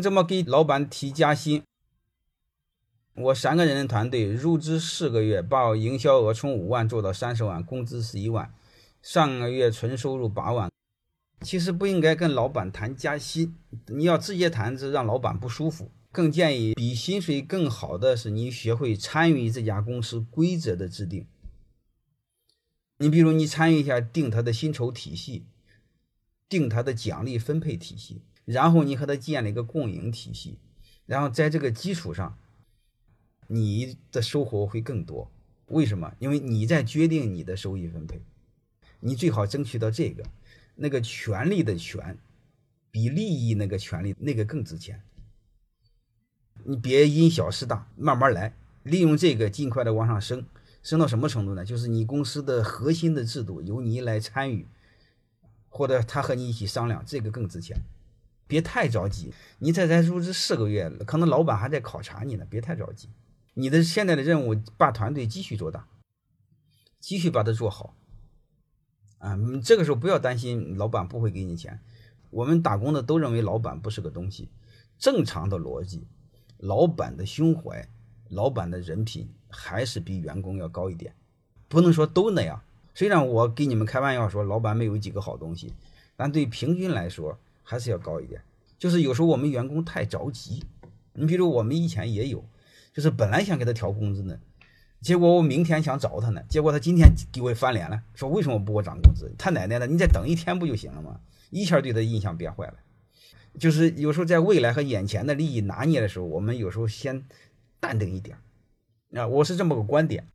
这么给老板提加薪？我三个人的团队入职四个月，把营销额从五万做到三十万，工资十一万，上个月纯收入八万。其实不应该跟老板谈加薪，你要直接谈，是让老板不舒服。更建议比薪水更好的是你学会参与这家公司规则的制定。你比如你参与一下定他的薪酬体系，定他的奖励分配体系，然后你和他建立一个共赢体系，然后在这个基础上。你的收获会更多，为什么？因为你在决定你的收益分配，你最好争取到这个，那个权利的权，比利益那个权利那个更值钱。你别因小失大，慢慢来，利用这个尽快的往上升，升到什么程度呢？就是你公司的核心的制度由你来参与，或者他和你一起商量，这个更值钱。别太着急，你才才入职四个月，可能老板还在考察你呢，别太着急。你的现在的任务，把团队继续做大，继续把它做好，啊，这个时候不要担心老板不会给你钱。我们打工的都认为老板不是个东西，正常的逻辑，老板的胸怀，老板的人品还是比员工要高一点，不能说都那样。虽然我给你们开玩笑说老板没有几个好东西，但对平均来说还是要高一点。就是有时候我们员工太着急，你比如我们以前也有。就是本来想给他调工资呢，结果我明天想找他呢，结果他今天给我翻脸了，说为什么不给我涨工资？他奶奶的，你再等一天不就行了吗？一下对他印象变坏了。就是有时候在未来和眼前的利益拿捏的时候，我们有时候先淡定一点啊，我是这么个观点。